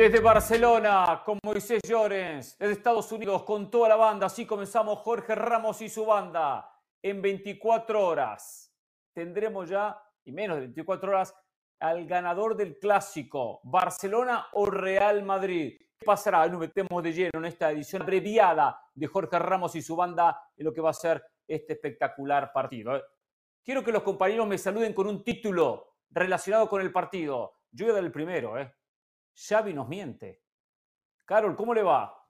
Desde Barcelona, con Moisés Llorens, desde Estados Unidos, con toda la banda, así comenzamos Jorge Ramos y su banda. En 24 horas tendremos ya, y menos de 24 horas, al ganador del clásico, Barcelona o Real Madrid. ¿Qué pasará? Nos metemos de lleno en esta edición abreviada de Jorge Ramos y su banda en lo que va a ser este espectacular partido. ¿eh? Quiero que los compañeros me saluden con un título relacionado con el partido. Yo voy a dar el primero, ¿eh? Xavi nos miente. Carol, ¿cómo le va?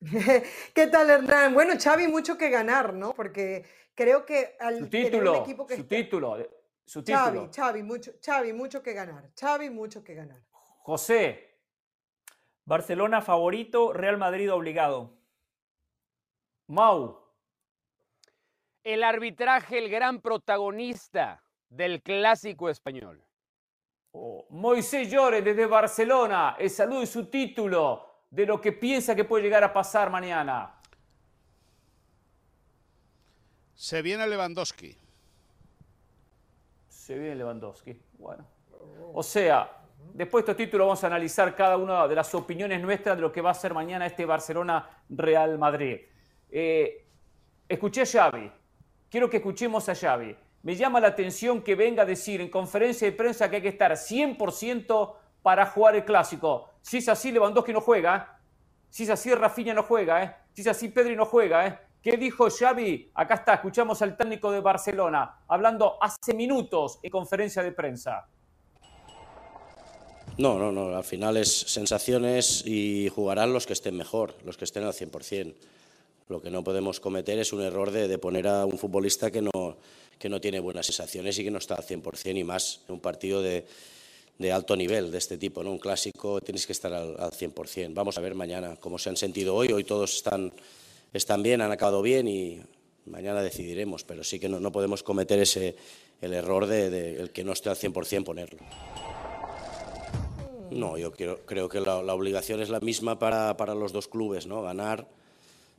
¿Qué tal, Hernán? Bueno, Xavi mucho que ganar, ¿no? Porque creo que al su título, equipo que su título, su título. Xavi, Xavi, mucho, Xavi, mucho que ganar. Xavi, mucho que ganar. José. Barcelona favorito, Real Madrid obligado. Mau. El arbitraje, el gran protagonista del clásico español. Oh, Moisés Llore desde Barcelona, el saludo y su título de lo que piensa que puede llegar a pasar mañana. Se viene Lewandowski. Se viene Lewandowski. Bueno. O sea, después de estos títulos vamos a analizar cada una de las opiniones nuestras de lo que va a ser mañana este Barcelona-Real Madrid. Eh, escuché a Xavi. Quiero que escuchemos a Xavi me llama la atención que venga a decir en conferencia de prensa que hay que estar 100% para jugar el clásico. Si es así, Lewandowski no juega. ¿eh? Si es así, Rafinha no juega. ¿eh? Si es así, Pedri no juega. ¿eh? ¿Qué dijo Xavi? Acá está, escuchamos al técnico de Barcelona hablando hace minutos en conferencia de prensa. No, no, no, al final es sensaciones y jugarán los que estén mejor, los que estén al 100%. Lo que no podemos cometer es un error de, de poner a un futbolista que no, que no tiene buenas sensaciones y que no está al 100% y más en un partido de, de, alto nivel de este tipo, ¿no? un clásico, tienes que estar al, al 100%. Vamos a ver mañana cómo se han sentido hoy, hoy todos están, están bien, han acabado bien y mañana decidiremos, pero sí que no, no podemos cometer ese, el error de, de, el que no esté al 100% ponerlo. No, yo creo, creo que la, la, obligación es la misma para, para los dos clubes, ¿no? Ganar,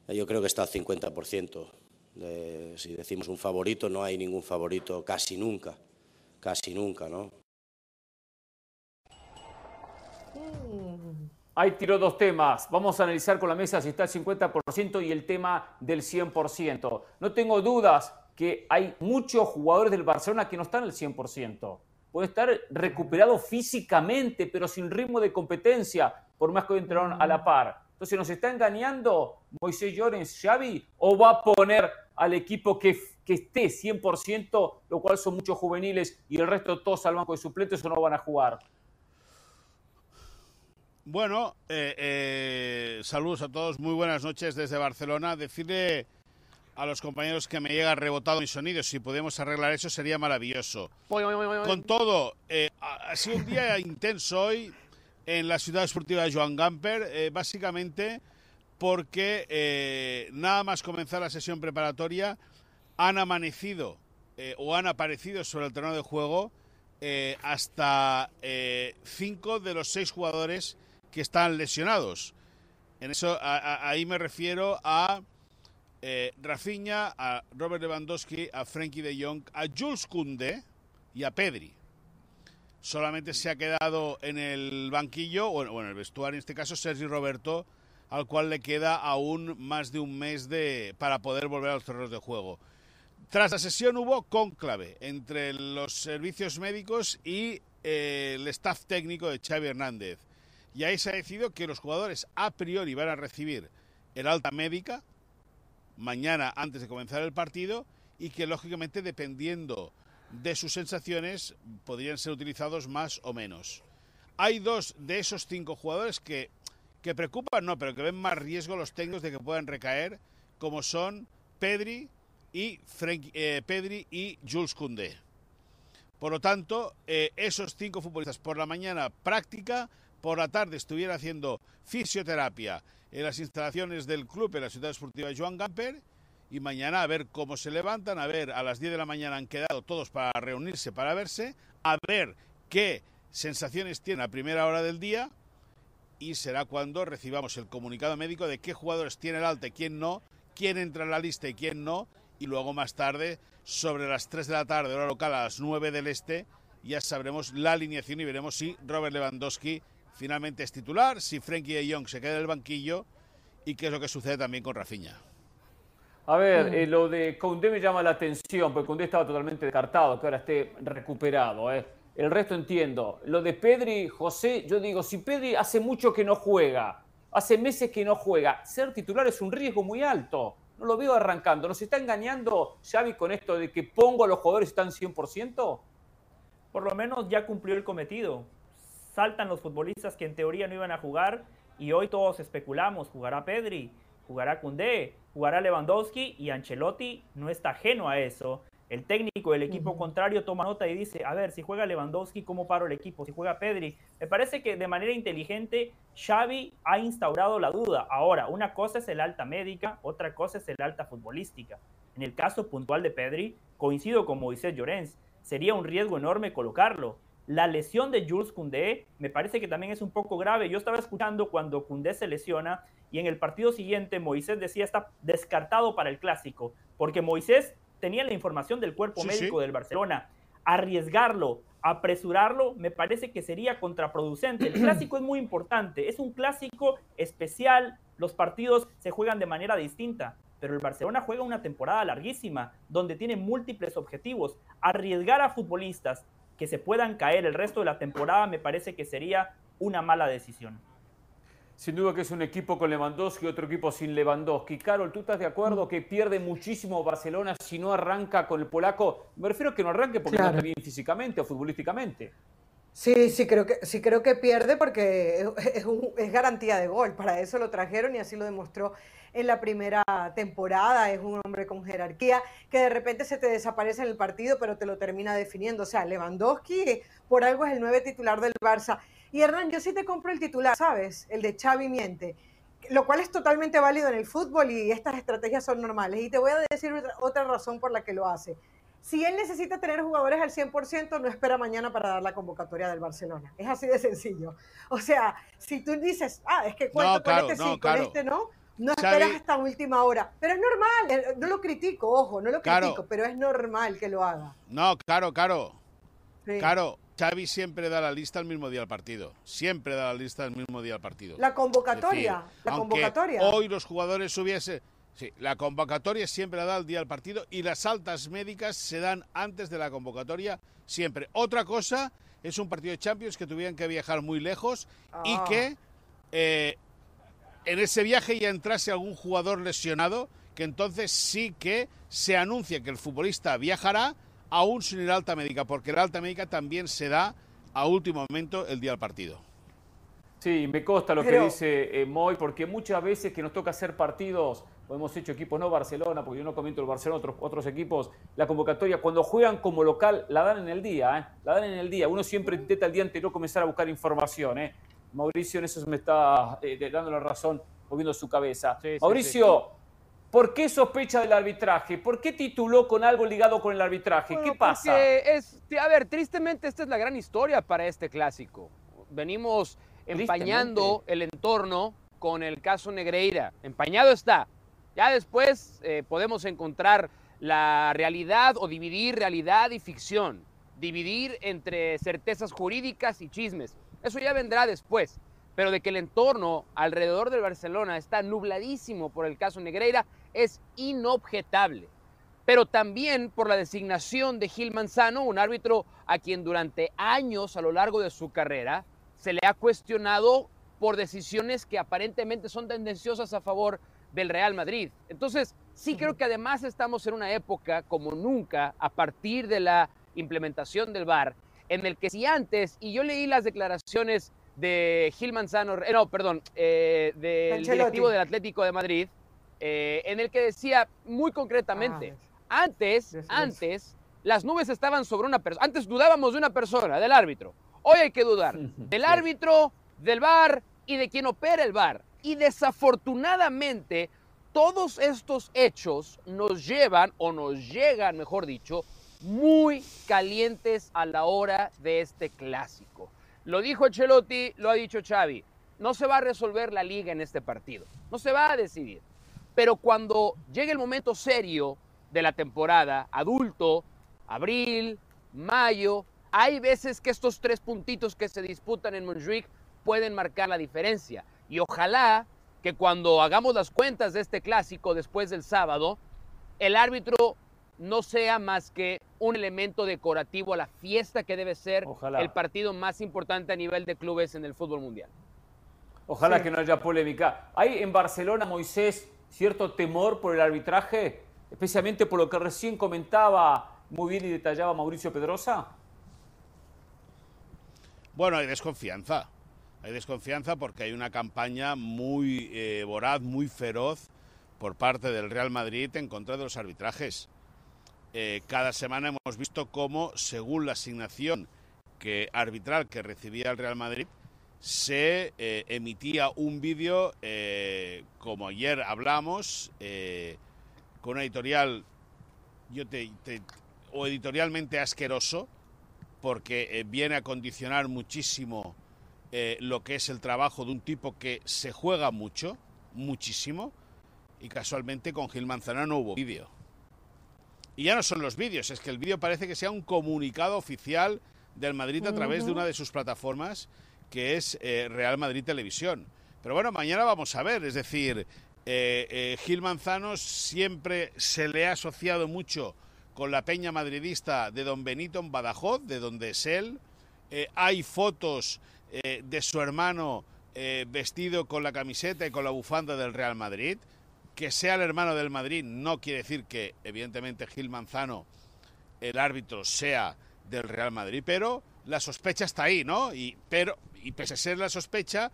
yo creo que está al 50%. De, si decimos un favorito, no hay ningún favorito casi nunca, casi nunca, ¿no? Ahí tiró dos temas. Vamos a analizar con la mesa si está el 50% y el tema del 100%. No tengo dudas que hay muchos jugadores del Barcelona que no están al 100%. Pueden estar recuperados físicamente, pero sin ritmo de competencia, por más que entraron a la par. Entonces, ¿nos está engañando Moisés Llorens, Xavi? ¿O va a poner al equipo que, que esté 100%, lo cual son muchos juveniles, y el resto todos al banco de suplentes o no van a jugar? Bueno, eh, eh, saludos a todos, muy buenas noches desde Barcelona. Decirle a los compañeros que me llega rebotado mi sonido, si podemos arreglar eso sería maravilloso. Con todo, eh, ha sido un día intenso hoy en la ciudad esportiva de Joan Gamper, eh, básicamente porque eh, nada más comenzar la sesión preparatoria han amanecido eh, o han aparecido sobre el terreno de juego eh, hasta cinco de los seis jugadores que están lesionados. En eso ahí me refiero a eh, Rafinha, a Robert Lewandowski, a Frenkie de Jong, a Jules Koundé y a Pedri. Solamente se ha quedado en el banquillo, o en el vestuario en este caso, Sergi Roberto, al cual le queda aún más de un mes de, para poder volver a los terrenos de juego. Tras la sesión hubo cónclave entre los servicios médicos y eh, el staff técnico de Xavi Hernández. Y ahí se ha decidido que los jugadores a priori van a recibir el alta médica mañana antes de comenzar el partido y que lógicamente dependiendo de sus sensaciones podrían ser utilizados más o menos. Hay dos de esos cinco jugadores que que preocupan no, pero que ven más riesgo los técnicos de que puedan recaer, como son Pedri y, eh, Pedri y Jules Koundé. Por lo tanto, eh, esos cinco futbolistas por la mañana práctica, por la tarde estuvieran haciendo fisioterapia en las instalaciones del club en la ciudad esportiva Joan Gamper y mañana a ver cómo se levantan, a ver, a las 10 de la mañana han quedado todos para reunirse, para verse, a ver qué sensaciones tienen a primera hora del día y será cuando recibamos el comunicado médico de qué jugadores tiene el alta y quién no, quién entra en la lista y quién no, y luego más tarde, sobre las 3 de la tarde, hora local, a las 9 del este, ya sabremos la alineación y veremos si Robert Lewandowski finalmente es titular, si Frenkie de Jong se queda en el banquillo y qué es lo que sucede también con Rafinha. A ver, eh, lo de Koundé me llama la atención, porque Koundé estaba totalmente descartado, que ahora esté recuperado. Eh. El resto entiendo. Lo de Pedri, José, yo digo, si Pedri hace mucho que no juega, hace meses que no juega, ser titular es un riesgo muy alto. No lo veo arrancando. ¿Nos está engañando Xavi con esto de que pongo a los jugadores están 100%? Por lo menos ya cumplió el cometido. Saltan los futbolistas que en teoría no iban a jugar y hoy todos especulamos, jugará Pedri, jugará Cundé, jugará Lewandowski y Ancelotti no está ajeno a eso. El técnico del equipo contrario toma nota y dice, a ver, si juega Lewandowski, ¿cómo paro el equipo? Si juega Pedri. Me parece que de manera inteligente Xavi ha instaurado la duda. Ahora, una cosa es el alta médica, otra cosa es el alta futbolística. En el caso puntual de Pedri, coincido con Moisés Llorens, sería un riesgo enorme colocarlo. La lesión de Jules Koundé me parece que también es un poco grave. Yo estaba escuchando cuando Koundé se lesiona y en el partido siguiente Moisés decía está descartado para el clásico, porque Moisés tenía la información del cuerpo médico del Barcelona. Arriesgarlo, apresurarlo, me parece que sería contraproducente. El clásico es muy importante, es un clásico especial, los partidos se juegan de manera distinta, pero el Barcelona juega una temporada larguísima, donde tiene múltiples objetivos. Arriesgar a futbolistas que se puedan caer el resto de la temporada me parece que sería una mala decisión. Sin duda que es un equipo con Lewandowski y otro equipo sin Lewandowski. Carol, ¿tú estás de acuerdo que pierde muchísimo Barcelona si no arranca con el polaco? Me refiero a que no arranque porque no está bien físicamente o futbolísticamente. Sí, sí creo que, sí creo que pierde porque es, es, garantía de gol. Para eso lo trajeron y así lo demostró en la primera temporada. Es un hombre con jerarquía que de repente se te desaparece en el partido, pero te lo termina definiendo. O sea, Lewandowski por algo es el nueve titular del Barça. Y Hernán, yo sí te compro el titular, ¿sabes? El de Xavi Miente, lo cual es totalmente válido en el fútbol y estas estrategias son normales. Y te voy a decir otra, razón por la que lo hace. Si él necesita tener jugadores al 100%, no espera mañana para dar la convocatoria del Barcelona. Es así de sencillo. O sea, si tú dices, ah, es que cuento con este sí, con este no, no esperas hasta última hora. Pero es normal, eh, no lo critico, ojo, no lo critico, pero es normal que lo haga. No, claro, claro. Claro, Xavi siempre da la lista al mismo día del partido. Siempre da la lista al mismo día del partido. La convocatoria. la convocatoria. Hoy los jugadores hubiese. Sí, la convocatoria siempre la da al día del partido y las altas médicas se dan antes de la convocatoria siempre. Otra cosa es un partido de Champions que tuvieran que viajar muy lejos y ah. que eh, en ese viaje ya entrase algún jugador lesionado, que entonces sí que se anuncia que el futbolista viajará aún sin el alta médica, porque el alta médica también se da a último momento el día del partido. Sí, me consta lo que dice eh, Moy, porque muchas veces que nos toca hacer partidos, hemos hecho equipos, no Barcelona, porque yo no comento el Barcelona, otros, otros equipos, la convocatoria, cuando juegan como local, la dan en el día, ¿eh? la dan en el día. Uno siempre intenta el día anterior comenzar a buscar información. ¿eh? Mauricio en eso me está eh, dando la razón, moviendo su cabeza. Mauricio, ¿Por qué sospecha del arbitraje? ¿Por qué tituló con algo ligado con el arbitraje? ¿Qué pasa? Es, a ver, tristemente esta es la gran historia para este clásico. Venimos empañando el entorno con el caso Negreira. Empañado está. Ya después eh, podemos encontrar la realidad o dividir realidad y ficción. Dividir entre certezas jurídicas y chismes. Eso ya vendrá después. Pero de que el entorno alrededor del Barcelona está nubladísimo por el caso Negreira, es inobjetable. Pero también por la designación de Gil Manzano, un árbitro a quien durante años a lo largo de su carrera se le ha cuestionado por decisiones que aparentemente son tendenciosas a favor del Real Madrid. Entonces, sí creo que además estamos en una época como nunca a partir de la implementación del VAR, en el que si antes, y yo leí las declaraciones de Gil Manzano, eh, no, perdón, eh, del directivo del Atlético de Madrid, eh, en el que decía muy concretamente, ah, antes, antes, las nubes estaban sobre una persona, antes dudábamos de una persona, del árbitro, hoy hay que dudar del árbitro, del bar y de quien opera el bar. Y desafortunadamente, todos estos hechos nos llevan, o nos llegan, mejor dicho, muy calientes a la hora de este clásico. Lo dijo Chelotti, lo ha dicho Xavi. No se va a resolver la liga en este partido. No se va a decidir. Pero cuando llegue el momento serio de la temporada, adulto, abril, mayo, hay veces que estos tres puntitos que se disputan en Montjuic pueden marcar la diferencia. Y ojalá que cuando hagamos las cuentas de este clásico después del sábado, el árbitro no sea más que un elemento decorativo a la fiesta que debe ser el partido más importante a nivel de clubes en el fútbol mundial. Ojalá que no haya polémica. ¿Hay en Barcelona, Moisés, cierto temor por el arbitraje, especialmente por lo que recién comentaba muy bien y detallaba Mauricio Pedrosa? Bueno, hay desconfianza. Hay desconfianza porque hay una campaña muy eh, voraz, muy feroz por parte del Real Madrid en contra de los arbitrajes. Eh, cada semana hemos visto cómo, según la asignación que, arbitral que recibía el Real Madrid, se eh, emitía un vídeo, como ayer hablamos, con una editorial yo te, o editorialmente asqueroso, porque viene a condicionar muchísimo eh, lo que es el trabajo de un tipo que se juega mucho, muchísimo, y casualmente con Gil Manzana no hubo vídeo. Y ya no son los vídeos, es que el vídeo parece que sea un comunicado oficial del Madrid a través de una de sus plataformas, que es eh, Real Madrid Televisión. Pero bueno, mañana vamos a ver, es decir, eh, Gil Manzano siempre se le ha asociado mucho con la peña madridista de Don Benito en Badajoz, de donde es él. hay fotos eh, de su hermano eh, vestido con la camiseta y con la bufanda del Real Madrid. Que sea el hermano del Madrid no quiere decir que, evidentemente, Gil Manzano, el árbitro, sea del Real Madrid, pero la sospecha está ahí, ¿no? Y, pero, y pese a ser la sospecha,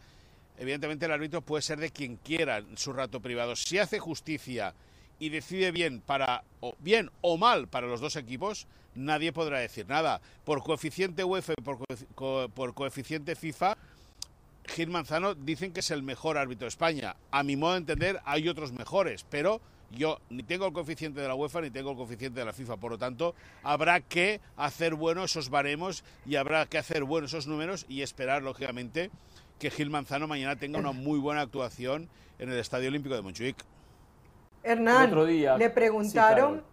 evidentemente el árbitro puede ser de quien quiera en su rato privado. Si hace justicia y decide bien para o bien o mal para los dos equipos, nadie podrá decir nada. Por coeficiente UEFA y por, coeficiente FIFA, Gil Manzano dicen que es el mejor árbitro de España. A mi modo de entender, hay otros mejores, pero yo ni tengo el coeficiente de la UEFA ni tengo el coeficiente de la FIFA. Por lo tanto, habrá que hacer bueno esos baremos y habrá que hacer buenos esos números y esperar, lógicamente, que Gil Manzano mañana tenga una muy buena actuación en el Estadio Olímpico de Montjuic. Hernán, le preguntaron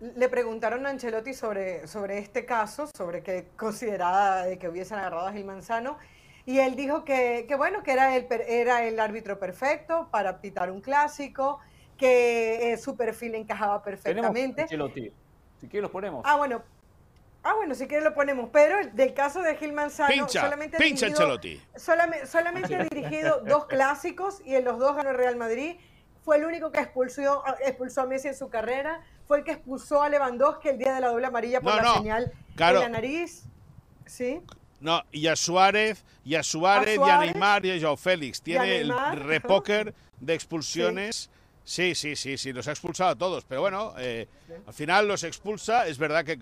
le preguntaron a Ancelotti sobre, sobre este caso, sobre que consideraba de que hubiesen agarrado a Gil Manzano, y él dijo que, bueno, que era el, era el árbitro perfecto para pitar un clásico, que eh, su perfil encajaba perfectamente. Si quieres lo ponemos. Ah, bueno. Ah, bueno, si quieres lo ponemos. Pero del caso de Gil Manzano, solamente, ha dirigido, solamente, solamente ha dirigido dos clásicos y en los dos ganó el Real Madrid. Fue el único que expulsó, expulsó a Messi en su carrera fue el que expulsó a Lewandowski el día de la doble amarilla por la señal en la nariz. ¿Sí? No, y a Suárez, y a Suárez, y a Neymar y a Joao Félix. Tiene el repóker de expulsiones. Sí. Sí, sí, sí, los ha expulsado a todos. Pero bueno, eh, al final los expulsa. Es verdad que,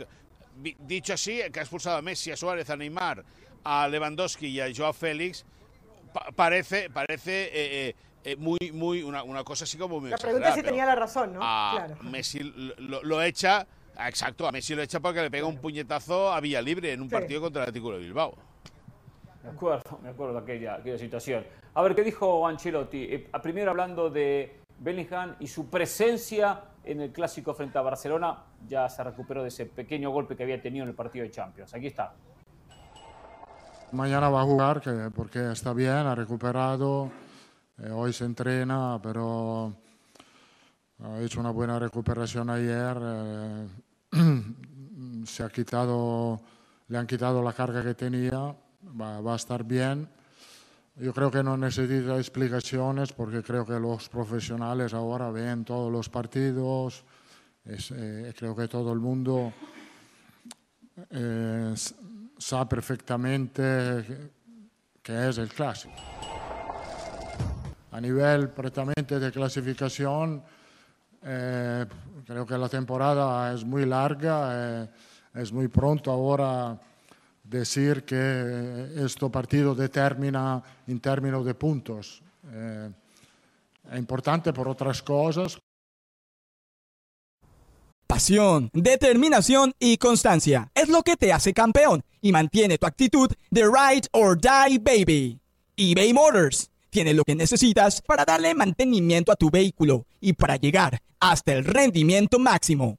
dicho así, que ha expulsado a Messi, a Suárez, a Neymar, a Lewandowski y a Joao Félix, parece, parece eh, eh, muy, muy, una, una, cosa así como muy La pregunta es si tenía la razón, ¿no? A Messi lo, echa, exacto, a Messi lo echa porque le pega un puñetazo a Villa Libre en un partido contra el Atlético de Bilbao. Me acuerdo, me acuerdo de aquella, aquella situación. A ver, ¿qué dijo Ancelotti? Eh, primero hablando de Bellingham y su presencia en el clásico frente a Barcelona, ya se recuperó de ese pequeño golpe que había tenido en el partido de Champions. Aquí está. Mañana va a jugar porque está bien, ha recuperado eh, hoy se entrena, pero ha hecho una buena recuperación ayer. Eh, se ha quitado, le han quitado la carga que tenía, va, a estar bien. Yo creo que no necesita explicaciones porque creo que los profesionales ahora ven todos los partidos. Eh, creo que todo el mundo sabe perfectamente que es el clásico. A nivel precisamente de clasificación, eh, creo que la temporada es muy larga, eh, es muy pronto ahora decir que este partido determina en términos de puntos. Eh, es importante por otras cosas. Pasión, determinación y constancia es lo que te hace campeón y mantiene tu actitud de ride or die baby. eBay Motors tiene lo que necesitas para darle mantenimiento a tu vehículo y para llegar hasta el rendimiento máximo.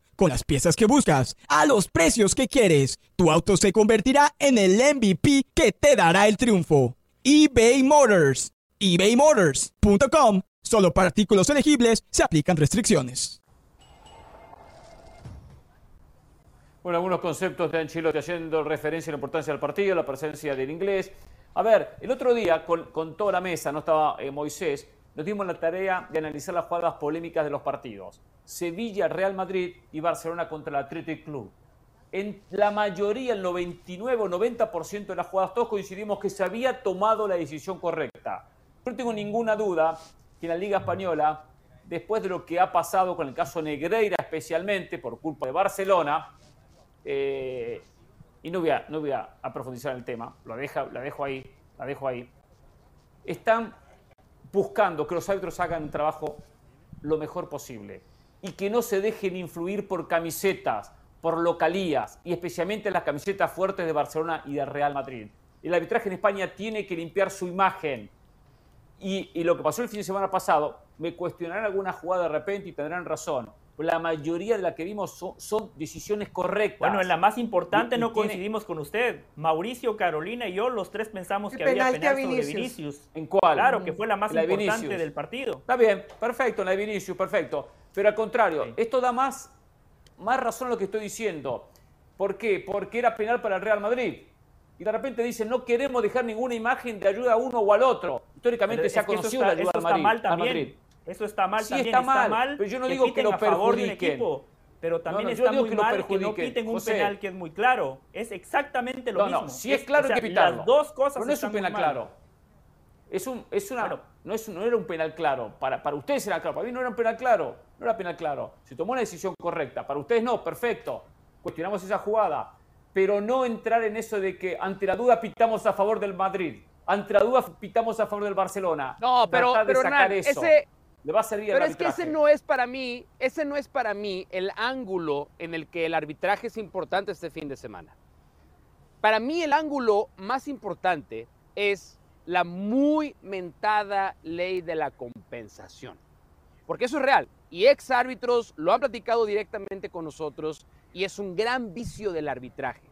Con las piezas que buscas, a los precios que quieres, tu auto se convertirá en el MVP que te dará el triunfo. eBay Motors. ebaymotors.com. Solo para artículos elegibles se aplican restricciones. Bueno, algunos conceptos de Ancelotti haciendo referencia a la importancia del partido, la presencia del inglés. A ver, el otro día, con, toda la mesa, no estaba eh, Moisés, nos dimos la tarea de analizar las jugadas polémicas de los partidos. Sevilla, Real Madrid y Barcelona contra el Athletic Club. En la mayoría, el 99 o 90% de las jugadas, todos coincidimos que se había tomado la decisión correcta. No tengo ninguna duda que en la Liga Española, después de lo que ha pasado con el caso Negreira especialmente, por culpa de Barcelona, eh, y no voy, a, no profundizar en el tema, lo la dejo ahí, la dejo ahí, están buscando que los árbitros hagan un trabajo lo mejor posible y que no se dejen influir por camisetas, por localías y especialmente las camisetas fuertes de Barcelona y de Real Madrid. El arbitraje en España tiene que limpiar su imagen y, lo que pasó el fin de semana pasado, me cuestionarán alguna jugada de repente y tendrán razón. La mayoría de las que vimos son, decisiones correctas. Bueno, en la más importante no coincidimos con usted. Mauricio, Carolina y yo, los tres pensamos que había penal sobre Vinicius. ¿En cuál? Claro, que fue la más importante del partido. Está bien, perfecto, la de Vinicius, perfecto. Pero al contrario, esto da más, más razón a lo que estoy diciendo. ¿Por qué? Porque era penal para el Real Madrid y de repente dicen no queremos dejar ninguna imagen de ayuda a uno o al otro. Históricamente se ha conocido la ayuda al Madrid, mal también. Eso está mal sí, también. Está mal, pero yo no digo que lo perjudiquen. pero también está muy mal que no quiten un penal que es muy claro. Es exactamente lo mismo. No, si es, claro hay que pitarlo. Las dos cosas pero no es un penal claro. Es un, es una, no, es, no era un penal claro. Para, para ustedes era claro. Para mí no era un penal claro. No era penal claro. Se tomó una decisión correcta. Para ustedes no, perfecto. Cuestionamos esa jugada pero no entrar en eso de que ante la duda pitamos a favor del Madrid, ante la duda pitamos a favor del Barcelona. No, pero, pero ese, le va a servir Pero es que ese no es para mí, ese no es para mí el ángulo en el que el arbitraje es importante este fin de semana. Para mí el ángulo más importante es la muy mentada ley de la compensación. Porque eso es real. Y ex árbitros lo han platicado directamente con nosotros y es un gran vicio del arbitraje.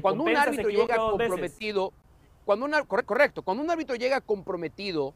cuando un árbitro llega comprometido, cuando un, correcto, cuando un árbitro llega comprometido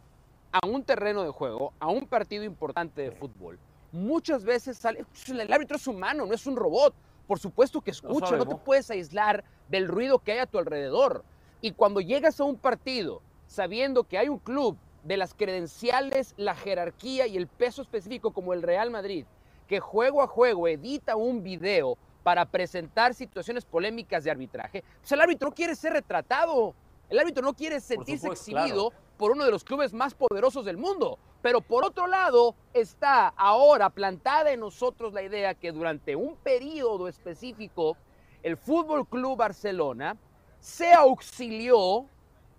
a un terreno de juego, a un partido importante de fútbol, muchas veces sale, el árbitro es humano, no es un robot. Por supuesto que escucha, no te puedes aislar del ruido que hay a tu alrededor. Y cuando llegas a un partido sabiendo que hay un club de las credenciales, la jerarquía y el peso específico como el Real Madrid, que juego a juego edita un video para presentar situaciones polémicas de arbitraje, pues el árbitro no quiere ser retratado. El árbitro no quiere sentirse exhibido por uno de los clubes más poderosos del mundo. Pero por otro lado, está ahora plantada en nosotros la idea que durante un periodo específico, el Fútbol Club Barcelona se auxilió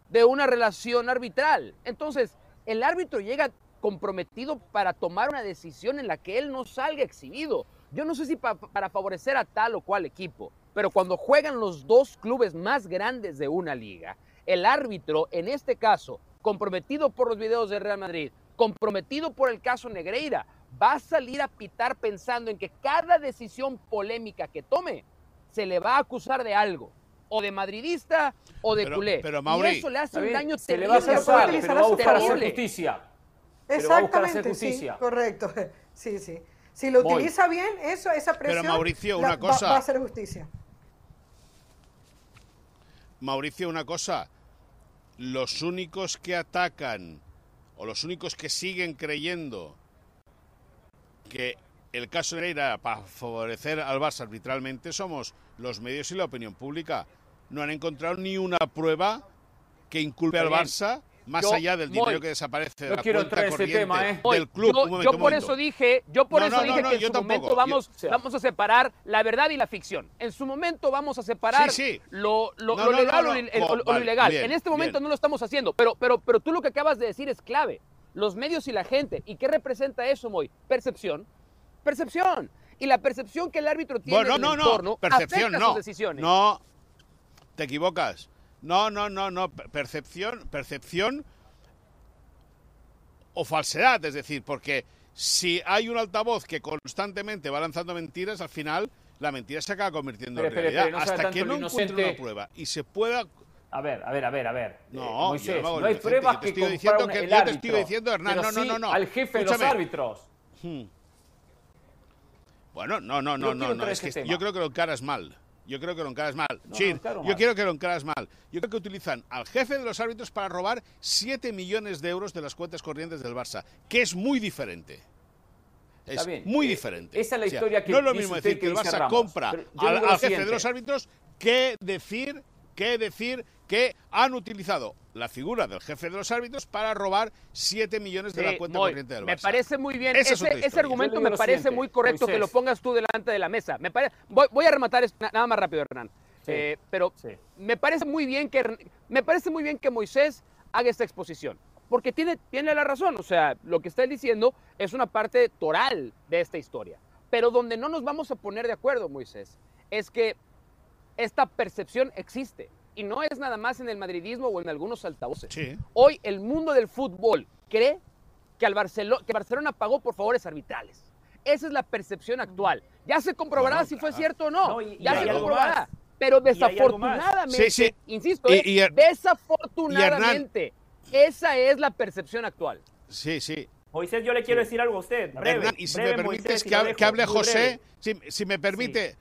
de una relación arbitral. Entonces, el árbitro llega comprometido para tomar una decisión en la que él no salga exhibido. Yo no sé si para favorecer a tal o cual equipo, pero cuando juegan los dos clubes más grandes de una liga, el árbitro, en este caso, comprometido por los videos de Real Madrid, comprometido por el caso Negreira, va a salir a pitar pensando en que cada decisión polémica que tome se le va a acusar de algo, o de madridista o de culé. Pero y eso le hace un daño se le va a hacer, pero va a buscar hacer justicia. Exactamente, sí, correcto. Sí, sí. Si lo utiliza bien, eso, esa presión Pero Mauricio, una cosa, va, a hacer justicia. Mauricio, una cosa. Los únicos que atacan o los únicos que siguen creyendo que el caso era para favorecer al Barça arbitralmente somos los medios y la opinión pública. No han encontrado ni una prueba que inculpe al Barça más Yo, allá del Moy, dinero que desaparece de la quiero cuenta ese tema, ¿eh? Del club. yo, Un momento, yo un por momento. eso dije, yo por No, eso no, dije no, que en su tampoco. momento vamos, vamos a separar la verdad y la ficción. En su momento vamos a separar Sí, sí. lo, lo- No, lo no, legal o no. lo- el- Co- o lo vale, ilegal. bien, en este momento bien. no lo estamos haciendo, pero, pero, pero tú lo que acabas de decir es clave. Los medios y la gente. ¿Y qué representa eso, Moy? Percepción. Percepción. Y la percepción que el árbitro tiene Bueno, del no, no, entorno percepción afecta no. sus decisiones. No, te equivocas. No, no, no, no. per- Percepción, percepción o falsedad, es decir, porque si hay un altavoz que constantemente va lanzando mentiras, al final la mentira se acaba convirtiendo en realidad. no Hasta que no lo encuentre inocente. una prueba y se pueda A ver, a ver, a ver, a ver. No, Eh, Moisés, no hay inocente, pruebas que estoy diciendo que- el yo te estoy diciendo, Hernán, no, no, no, no. al jefe de los árbitros. Hmm. Bueno, no, no, no, no, no, entrar en es que ese tema. yo creo que lo encaras mal. Yo creo que lo encaras mal. No, no yo quiero que lo encaras mal. Yo creo que utilizan al jefe de los árbitros para robar 7 millones de euros de las cuentas corrientes del Barça, que es muy diferente. Está Es bien. muy Eh, diferente. esa es la historia que No es lo mismo decir que el que Barça Ramos. compra al, jefe de los árbitros que decir, que decir que han utilizado la figura del jefe de los árbitros para robar 7 millones de la cuenta Moy, corriente del Barça. Me parece muy bien. Es ese, argumento me parece siguiente, muy correcto que lo pongas tú delante de la mesa. Me pare- voy, voy a rematar esto na- nada más rápido, Hernán. Sí. Eh, pero Sí. me parece muy bien que me parece muy bien que Moisés haga esta exposición. Porque tiene, tiene la razón. O sea, lo que está él diciendo es una parte toral de esta historia. Pero donde no nos vamos a poner de acuerdo, Moisés, es que esta percepción existe. Y no es nada más en el madridismo o en algunos altavoces. Sí. Hoy el mundo del fútbol cree que, al Barcelo- que Barcelona pagó por favores arbitrales. Esa es la percepción actual. Ya se comprobará Bueno, si fue cierto o no. No, y- y ya se comprobará. más. Pero desafortunadamente, Sí, sí. insisto, Y- eh, y desafortunadamente, esa es la percepción actual. Sí, sí. Moisés, yo le quiero decir algo a usted. Breve, Hernán, y si breve, me permites Moisés, que, hable, dejo, que hable José, si, si me permite.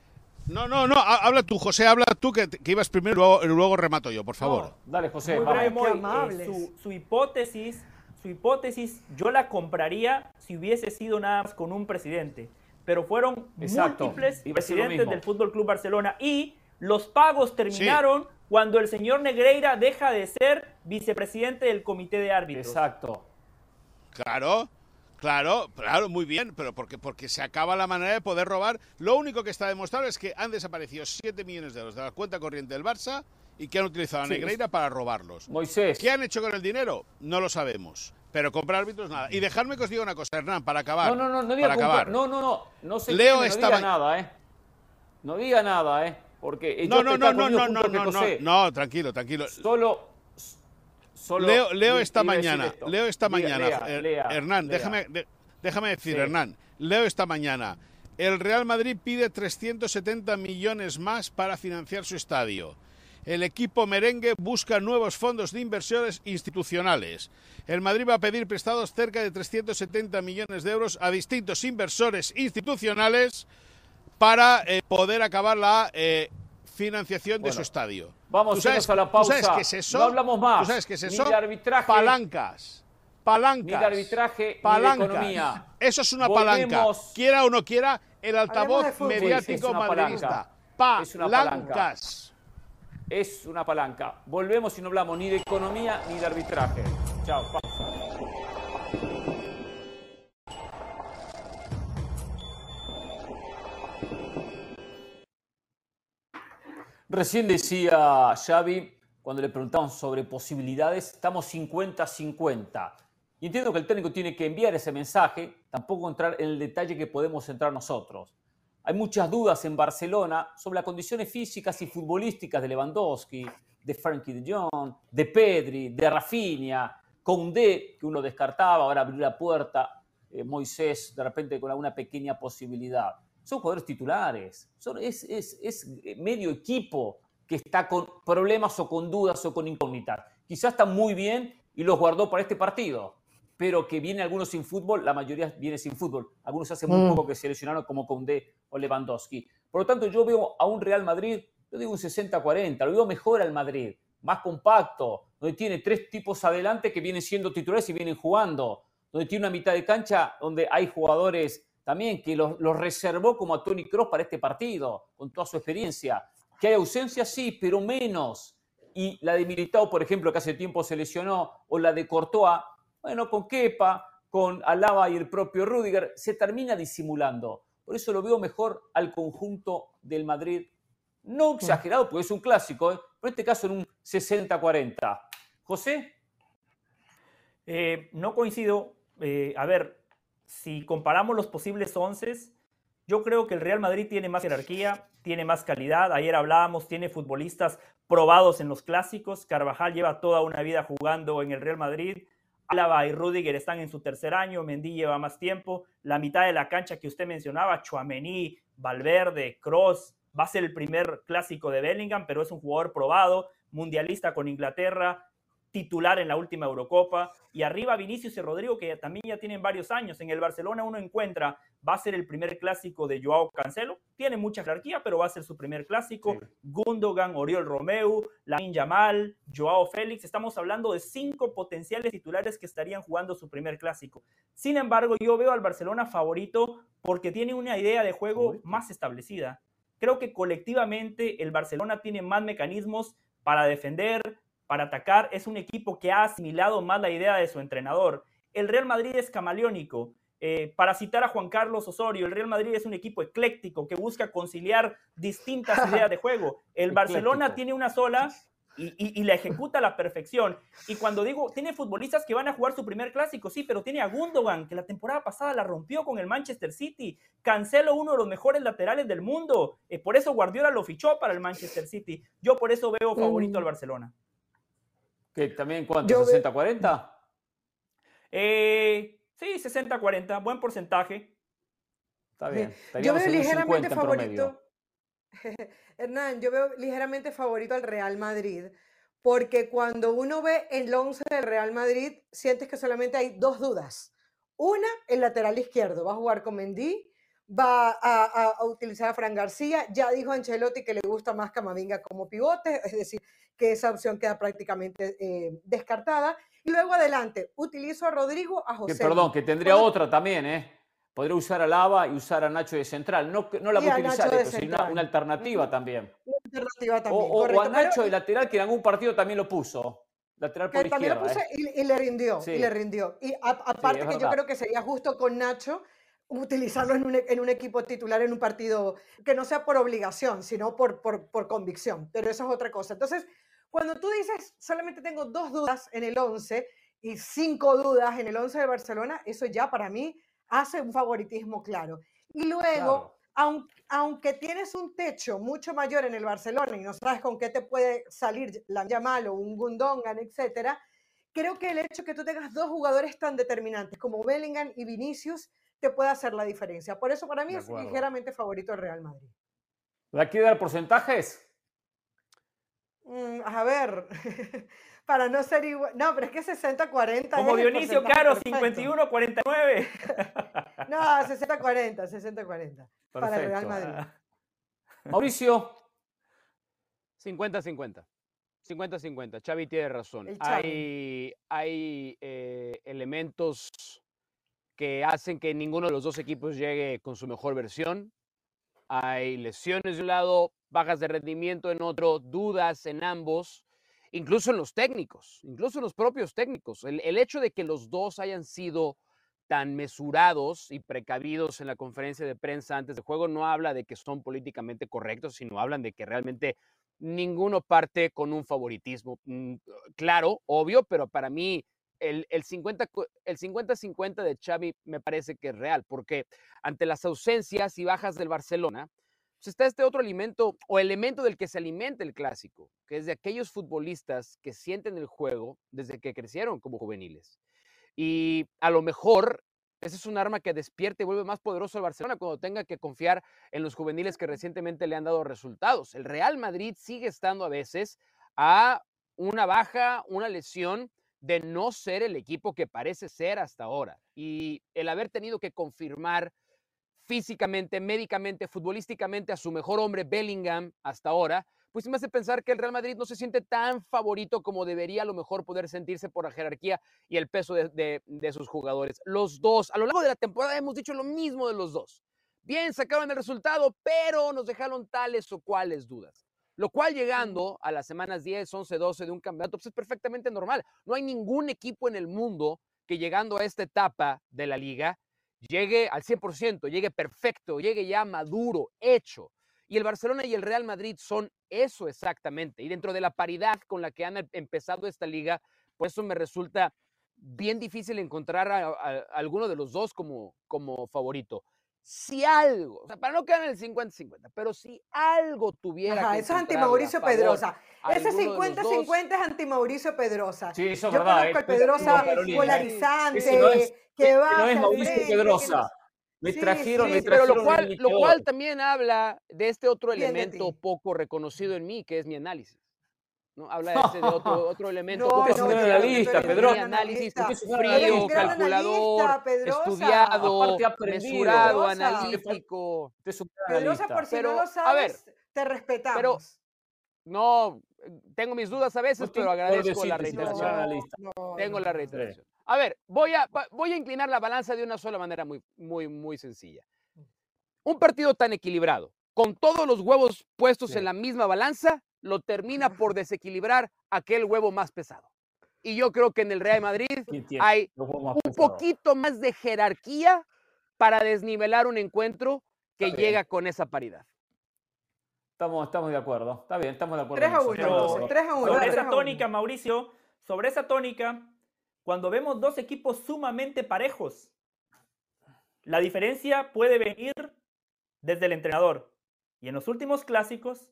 No, no, no, ha- habla tú, José, habla tú, que, que ibas primero y luego, y luego remato yo, por favor. No, dale, José, Muy breve, Moy, eh, su, su hipótesis, su hipótesis, yo la compraría si hubiese sido nada más con un presidente. Pero fueron Exacto, múltiples iba presidentes del Fútbol Club Barcelona y los pagos terminaron cuando el señor Negreira deja de ser vicepresidente del comité de árbitros. Exacto. Claro, claro, claro, muy bien, pero porque, porque se acaba la manera de poder robar. Lo único que está demostrado es que han desaparecido 7 millones de euros de la cuenta corriente del Barça y que han utilizado a Sí, Negreira para robarlos. Moisés. ¿Qué han hecho con el dinero? No lo sabemos. Pero comprar árbitros nada. Y dejadme que os diga una cosa, Hernán, para acabar. No, no, no, no diga para acabar. No, no, no. No se Leo no diga nada, ¿eh? No diga nada, ¿eh? Porque No, no, no, no, no, no, no, no, no, tranquilo, tranquilo. Solo. Solo Leo, esta mañana, leo esta mañana, lea, Er- lea, Hernán, lea. déjame, de- déjame decir, Sí. Hernán, leo esta mañana. El Real Madrid pide 370 millones más para financiar su estadio. El equipo merengue busca nuevos fondos de inversiones institucionales. El Madrid va a pedir prestados cerca de 370 millones de euros a distintos inversores institucionales para eh, poder acabar la eh, financiación de su estadio. vamos ¿Tú a irnos sabes- a la ¿Tú pausa. sabes qué es eso? No hablamos más, ¿Tú sabes qué es ni eso? de arbitraje, Palancas. Palancas. ni de arbitraje, ni de Palancas. economía. Eso es una palanca. Quiera o no quiera, el altavoz fútbol. mediático es madridista. palanca. Es una palanca. Palancas. Es una palanca. Volvemos y no hablamos ni de economía ni de arbitraje. Chao, Recién decía Xavi, cuando le preguntaban sobre posibilidades, estamos 50-50. Y entiendo que el técnico tiene que enviar ese mensaje, tampoco entrar en el detalle que podemos entrar nosotros. Hay muchas dudas en Barcelona sobre las condiciones físicas y futbolísticas de Lewandowski, de Frankie de Jong, de Pedri, de Rafinha, Koundé, que uno descartaba, ahora abrió la puerta, eh, Moisés de repente con alguna pequeña posibilidad. Son jugadores titulares, son, es, es- es medio equipo que está con problemas o con dudas o con incógnitas. Quizás está muy bien y los guardó para este partido, pero que viene algunos sin fútbol, la mayoría viene sin fútbol. Algunos hace muy Mm. poco que se lesionaron como Koundé o Lewandowski. Por lo tanto, yo veo a un Real Madrid, yo digo un 60-40, lo veo mejor al Madrid, más compacto, donde tiene tres tipos adelante que vienen siendo titulares y vienen jugando, donde tiene una mitad de cancha donde hay jugadores también que los, los reservó como a Tony Cross para este partido, con toda su experiencia. Que hay ausencia, sí, pero menos. y la de Militao, por ejemplo, que hace tiempo se lesionó, o la de Courtois, bueno, con Kepa, con Alaba y el propio Rudiger, se termina disimulando. Por eso lo veo mejor al conjunto del Madrid. No exagerado, porque es un clásico, ¿eh? pero en este caso en un 60-40. José. Eh, no coincido. Eh, a ver, si comparamos los posibles once, yo creo que el Real Madrid tiene más jerarquía, tiene más calidad. Ayer hablábamos, tiene futbolistas probados en los clásicos. Carvajal lleva toda una vida jugando en el Real Madrid. Álava y Rudiger están en su tercer año, Mendy lleva más tiempo. La mitad de la cancha que usted mencionaba, Chuamení, Valverde, Cross, va a ser el primer clásico de Bellingham, pero es un jugador probado, mundialista con Inglaterra, titular en la última Eurocopa. Y arriba Vinicius y Rodrigo, que también ya tienen varios años. En el Barcelona uno encuentra, va a ser el primer clásico de Joao Cancelo. Tiene mucha jerarquía, pero va a ser su primer clásico. Gundogan, Oriol Romeu, Lamin Yamal, Joao Félix. Estamos hablando de cinco potenciales titulares que estarían jugando su primer clásico. Sin embargo, yo veo al Barcelona favorito porque tiene una idea de juego más establecida. Creo que colectivamente el Barcelona tiene más mecanismos para defender, para atacar. Es un equipo que ha asimilado más la idea de su entrenador. El Real Madrid es camaleónico. Eh, para citar a Juan Carlos Osorio, el Real Madrid es un equipo ecléctico que busca conciliar distintas ideas de juego. El Barcelona tiene una sola y, la ejecuta a la perfección. Y cuando digo, tiene futbolistas que van a jugar su primer clásico, sí, pero tiene a Gundogan, que la temporada pasada la rompió con el Manchester City. Cancelo, uno de los mejores laterales del mundo. Eh, por eso Guardiola lo fichó para el Manchester City. Yo por eso veo favorito al mm. Barcelona. ¿Que también cuánto? ¿60-40? Eh, sí, 60-40, buen porcentaje. Está bien. Yo veo ligeramente favorito. Hernán, yo veo ligeramente favorito al Real Madrid, porque cuando uno ve el 11 del Real Madrid, sientes que solamente hay dos dudas. Una, el lateral izquierdo, va a jugar con Mendy, va a, utilizar a Fran García, ya dijo Ancelotti que le gusta más Camavinga como pivote, es decir, que esa opción queda prácticamente eh, descartada. Y luego adelante, utilizo a Rodrigo, a José. Que, perdón, que tendría otra también, ¿eh? Podría usar a Lava y usar a Nacho de central. No, no la puedo utilizar, pero sería una, alternativa también. Una alternativa también. O, a Nacho de lateral, que en algún partido también lo puso. Lateral por izquierda. Lo ¿eh? y, le rindió. Y le rindió. Y aparte que yo creo que sería justo con Nacho utilizarlo en un, en un, equipo titular en un partido que no sea por obligación, sino por, por, por, convicción. Pero eso es otra cosa. Entonces, cuando tú dices, solamente tengo dos dudas en el 11 y cinco dudas en el 11 de Barcelona, eso ya para mí hace un favoritismo claro. Y luego, aunque, tienes un techo mucho mayor en el Barcelona y no sabes con qué te puede salir la Yamal o un Gundongan, etcétera, creo que el hecho que tú tengas dos jugadores tan determinantes como Bellingham y Vinicius te puede hacer la diferencia. Por eso para mí es ligeramente favorito el Real Madrid. ¿La quiere dar porcentajes? Mm, a ver, para no ser igual. No, pero es que 60-40. Como Dionisio Caro, 51-49. no, 60-40, 60-40. Para el Real Madrid. Mauricio. 50-50. 50-50. Xavi tiene razón. Hay, hay eh, elementos que hacen que ninguno de los dos equipos llegue con su mejor versión. Hay lesiones de un lado, bajas de rendimiento en otro, dudas en ambos, incluso en los técnicos, incluso en los propios técnicos. El, hecho de que los dos hayan sido tan mesurados y precavidos en la conferencia de prensa antes del juego no habla de que son políticamente correctos, sino hablan de que realmente ninguno parte con un favoritismo. Mm, claro, obvio, pero para mí el, el 50-50 de Xavi me parece que es real, porque ante las ausencias y bajas del Barcelona, pues está este otro alimento o elemento del que se alimenta el clásico, que es de aquellos futbolistas que sienten el juego desde que crecieron como juveniles. Y a lo mejor ese es un arma que despierta y vuelve más poderoso al Barcelona cuando tenga que confiar en los juveniles que recientemente le han dado resultados. El Real Madrid sigue estando a veces a una baja, una lesión de no ser el equipo que parece ser hasta ahora. Y el haber tenido que confirmar físicamente, médicamente, futbolísticamente a su mejor hombre Bellingham hasta ahora, pues me hace pensar que el Real Madrid no se siente tan favorito como debería a lo mejor poder sentirse por la jerarquía y el peso de, sus jugadores. Los dos, a lo largo de la temporada hemos dicho lo mismo de los dos. Bien, sacaron el resultado, pero nos dejaron tales o cuales dudas. Lo cual llegando a las semanas 10, 11, 12 de un campeonato, pues es perfectamente normal. No hay ningún equipo en el mundo que llegando a esta etapa de la liga llegue al 100%, llegue perfecto, llegue ya maduro, hecho. Y el Barcelona y el Real Madrid son eso exactamente. Y dentro de la paridad con la que han em, empezado esta liga, por eso me resulta bien difícil encontrar a, alguno de los dos como, como favorito si algo, o sea, para no quedar en el 50-50, pero si algo tuviera Ajá, que eso es anti-Mauricio Pedrosa. Ese 50-50 es anti-Mauricio Pedrosa. Sí, eso es Yo verdad. conozco al Pedrosa polarizante, no es, que va no es Mauricio Pedrosa. Me trajeron, sí, me Pero trajeron lo un cual, lo cual también habla de este otro elemento poco reconocido en mí, que es mi análisis. ¿No? Habla de, ese, de otro, otro elemento. No, Usted es un no, gran yo- analista, tú eres un Pedro. Análisis es un frío, un calculador, estudiado, mesurado, analítico. Usted es un gran Pedrosa, analista. por si Pero, no lo a ver, sabes, te respetamos. No, tengo mis dudas a veces, pero agradezco la reiteración. Tengo no, la reiteración. A ver, voy a, voy a inclinar la balanza de una sola manera muy, muy, muy sencilla. Un partido tan equilibrado, con todos los huevos puestos Sí. en la misma balanza, lo termina por desequilibrar aquel huevo más pesado. Y yo creo que en el Real Madrid ¿Quién tiene hay un poquito más de jerarquía para desnivelar un encuentro que Está bien. llega con esa paridad. Estamos, estamos de acuerdo. Está bien, estamos de acuerdo. 3 en a eso, 1, estamos de Pero- acuerdo. 3 a 1. Sobre esa tónica, Mauricio, sobre esa tónica, cuando vemos dos equipos sumamente parejos, la diferencia puede venir desde el entrenador. Y en los últimos clásicos,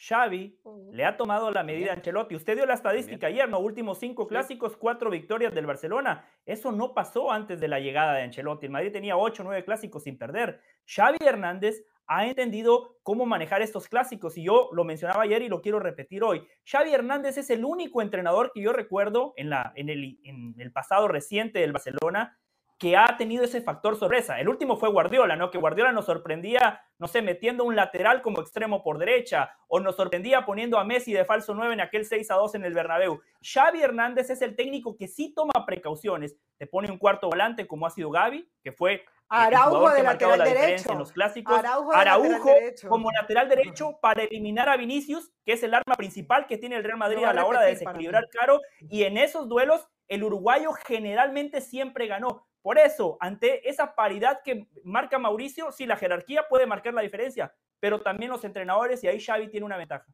Xavi le ha tomado la medida a Ancelotti. Usted dio la estadística ayer, ¿no? Últimos cinco clásicos, cuatro victorias del Barcelona. Eso no pasó antes de la llegada de Ancelotti. El Madrid tenía ocho, nueve clásicos sin perder. Xavi Hernández ha entendido cómo manejar estos clásicos y yo lo mencionaba ayer y lo quiero repetir hoy. Xavi Hernández es el único entrenador que yo recuerdo en, la, en, el, en el pasado reciente del Barcelona que ha tenido ese factor sorpresa. El último fue Guardiola, ¿no? Que Guardiola nos sorprendía, no sé, metiendo un lateral como extremo por derecha, o nos sorprendía poniendo a Messi de falso 9 en aquel 6 a 2 en el Bernabéu. Xavi Hernández es el técnico que sí toma precauciones. Te pone un cuarto volante como ha sido Gaby, que fue Araujo de lateral la derecho. en los clásicos. Araujo lateral Araujo derecho. como lateral derecho para eliminar a Vinicius, que es el arma principal que tiene el Real Madrid a la hora de desequilibrar caro. Y en esos duelos, el uruguayo generalmente siempre ganó. Por eso, ante esa paridad que marca Mauricio, sí, la jerarquía puede marcar la diferencia, pero también los entrenadores, y ahí Xavi tiene una ventaja.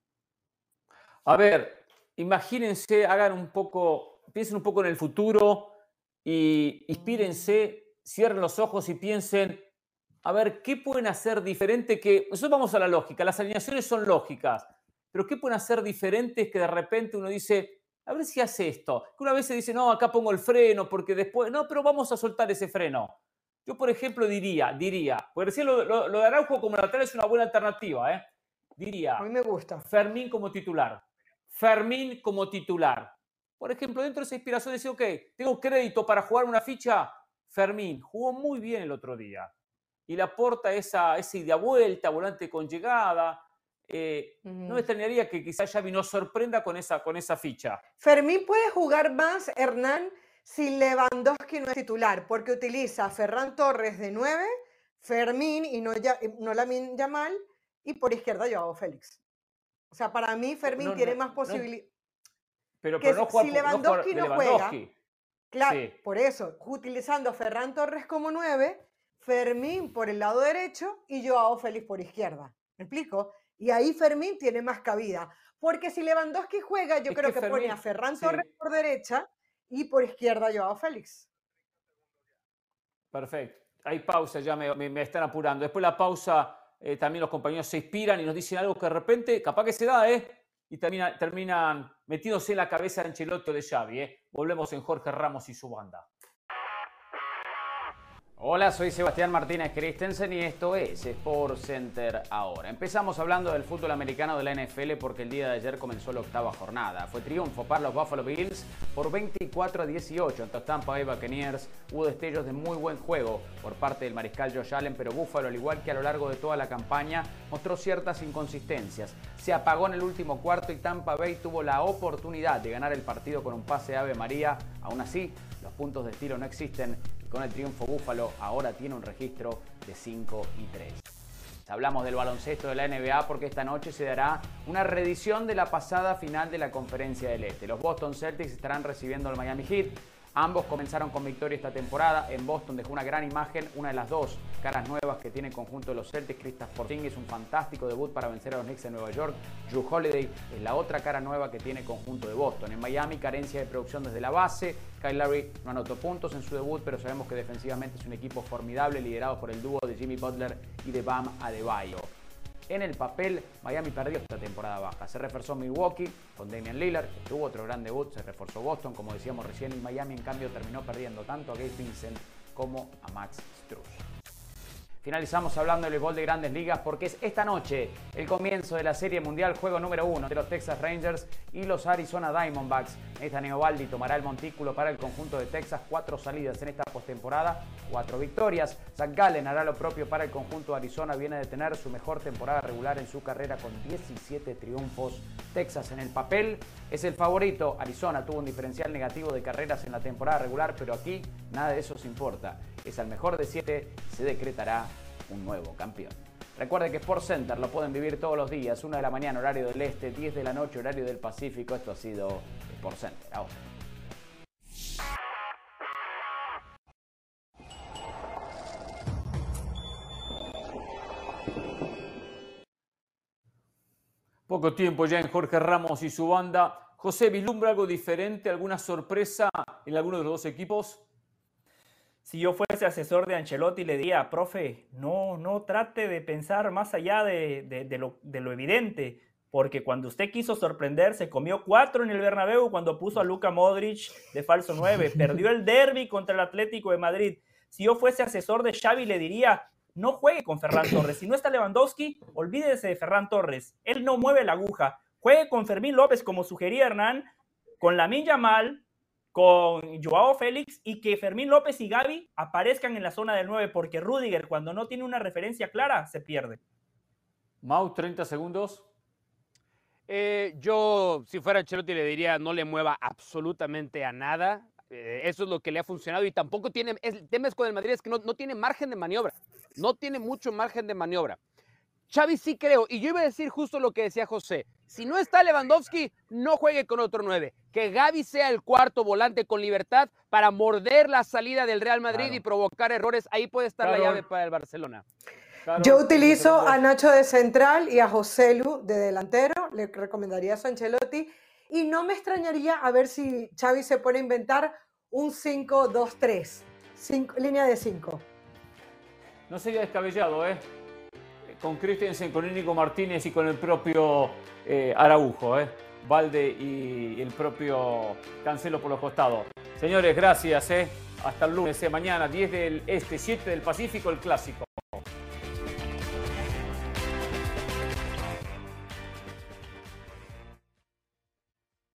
A ver, imagínense, hagan un poco, piensen un poco en el futuro y inspírense, cierren los ojos y piensen, a ver, ¿qué pueden hacer diferente? Que nosotros vamos a la lógica, las alineaciones son lógicas, pero ¿qué pueden hacer diferentes que de repente uno dice, a ver si hace esto? Que una vez se dice, no, acá pongo el freno porque después, no, pero vamos a soltar ese freno. Yo, por ejemplo, diría, diría, porque recién lo, lo- lo de Araujo como lateral es una buena alternativa, ¿eh? Diría, A mí me gusta. Fermín como titular. Fermín como titular. Por ejemplo, dentro de esa inspiración decir, ok, tengo crédito para jugar una ficha. Fermín jugó muy bien el otro día. Y le aporta esa, esa ida vuelta, volante con llegada. Eh, No me extrañaría que quizás Xavi nos sorprenda con esa, con esa ficha. Fermín puede jugar más, Hernán, si Lewandowski no es titular, porque utiliza a Ferran Torres de 9, Fermín y no, Ya- no Lamine Yamal, y por izquierda Joao Félix. O sea, para mí Fermín no, tiene no, más posibilidades. Pero, Que pero si por- no jugar Lewandowski de no juega, Lewandowski. Claro, Sí. por eso, utilizando a Ferran Torres como 9, Fermín por el lado derecho y Joao Félix por izquierda. ¿Me explico? Y ahí Fermín tiene más cabida. Porque si Lewandowski juega, yo Es creo que pone a Ferran sí. Torres por derecha y por izquierda Joao Félix. Perfecto. Hay pausa, ya me, me- me están apurando. Después de la pausa, eh, también los compañeros se inspiran y nos dicen algo que de repente, capaz que se da, ¿eh? Y termina- terminan metiéndose en la cabeza de Ancelotti o de Xavi, ¿eh? Volvemos en Jorge Ramos y su banda. Hola, soy Sebastián Martínez Christensen y esto es Sport Center ahora. Empezamos hablando del fútbol americano de la NFL porque el día de ayer comenzó la octava jornada. Fue triunfo para los Buffalo Bills por 24 a 18 ante Tampa Bay Buccaneers. Hubo destellos de muy buen juego por parte del mariscal Josh Allen, pero Buffalo, al igual que a lo largo de toda la campaña, mostró ciertas inconsistencias. Se apagó en el último cuarto y Tampa Bay tuvo la oportunidad de ganar el partido con un pase de Ave María. Aún así, los puntos de estilo no existen con el triunfo Búfalo ahora tiene un registro de 5 y 3. Hablamos del baloncesto de la NBA porque esta noche se dará una reedición de la pasada final de la Conferencia del Este. Los Boston Celtics estarán recibiendo al Miami Heat. Ambos comenzaron con victoria esta temporada. En Boston dejó una gran imagen, una de las dos caras nuevas que tiene el conjunto de los Celtics. Kristaps Porzingis, un fantástico debut para vencer a los Knicks en Nueva York. Drew Holiday es la otra cara nueva que tiene el conjunto de Boston. En Miami, carencia de producción desde la base. Kyle Lowry no anotó puntos en su debut, pero sabemos que defensivamente es un equipo formidable liderado por el dúo de Jimmy Butler y de Bam Adebayo. En el papel, Miami perdió esta temporada baja. Se reforzó Milwaukee con Damian Lillard, que tuvo otro gran debut. Se reforzó Boston, como decíamos recién, y Miami en cambio terminó perdiendo tanto a Gabe Vincent como a Max Struz. Finalizamos hablando del gol de grandes ligas porque es esta noche el comienzo de la Serie Mundial, juego número uno de los Texas Rangers y los Arizona Diamondbacks. Nathan Eovaldi tomará el montículo para el conjunto de Texas, cuatro salidas en esta postemporada, cuatro victorias. Zach Gallen hará lo propio para el conjunto de Arizona, viene de tener su mejor temporada regular en su carrera con 17 triunfos. Texas en el papel es el favorito. Arizona tuvo un diferencial negativo de carreras en la temporada regular, pero aquí nada de eso se importa. Es el mejor de siete, se decretará un nuevo campeón. Recuerde que Sport Center lo pueden vivir todos los días, 1 de la mañana horario del este, 10 de la noche horario del Pacífico. Esto ha sido Sport Center. Ahora. Poco tiempo ya en Jorge Ramos y su banda. José, ¿vislumbra algo diferente, alguna sorpresa en alguno de los dos equipos? Si yo fuese asesor de Ancelotti, le diría, profe, no, no trate de pensar más allá de, de, lo, de, lo, evidente, porque cuando usted quiso sorprender, se comió cuatro en el Bernabéu cuando puso a Luka Modric de falso 9, perdió el derby contra el Atlético de Madrid. Si yo fuese asesor de Xavi, le diría, no juegue con Ferran Torres. Si no está Lewandowski, olvídese de Ferran Torres. Él no mueve la aguja. Juegue con Fermín López, como sugería Hernán, con Lamin Yamal, con Joao Félix y que Fermín López y Gaby aparezcan en la zona del 9, porque Rudiger, cuando no tiene una referencia clara, se pierde. Mau, 30 segundos. Eh, yo, si fuera Chelotti, le diría no le mueva absolutamente a nada. Eh, eso es lo que le ha funcionado y tampoco tiene. El tema es con el Madrid es que no, no tiene margen de maniobra. No tiene mucho margen de maniobra. Xavi sí creo, y yo iba a decir justo lo que decía José. Si no está Lewandowski, no juegue con otro 9. Que Gaby sea el cuarto volante con libertad para morder la salida del Real Madrid y provocar errores. Ahí puede estar la llave para el Barcelona. Yo utilizo a Nacho de central y a José Lu de delantero. Le recomendaría a Sanchelotti. Y no me extrañaría a ver si Xavi se pone a inventar un 5-2-3. Línea de 5. No sería descabellado, ¿eh? con Christensen, con Íñigo Martínez y con el propio eh, Araujo, eh. Valde y el propio Cancelo por los costados. Señores, gracias. Eh. Hasta el lunes, eh. mañana, 10 del Este, 7 del Pacífico, el clásico.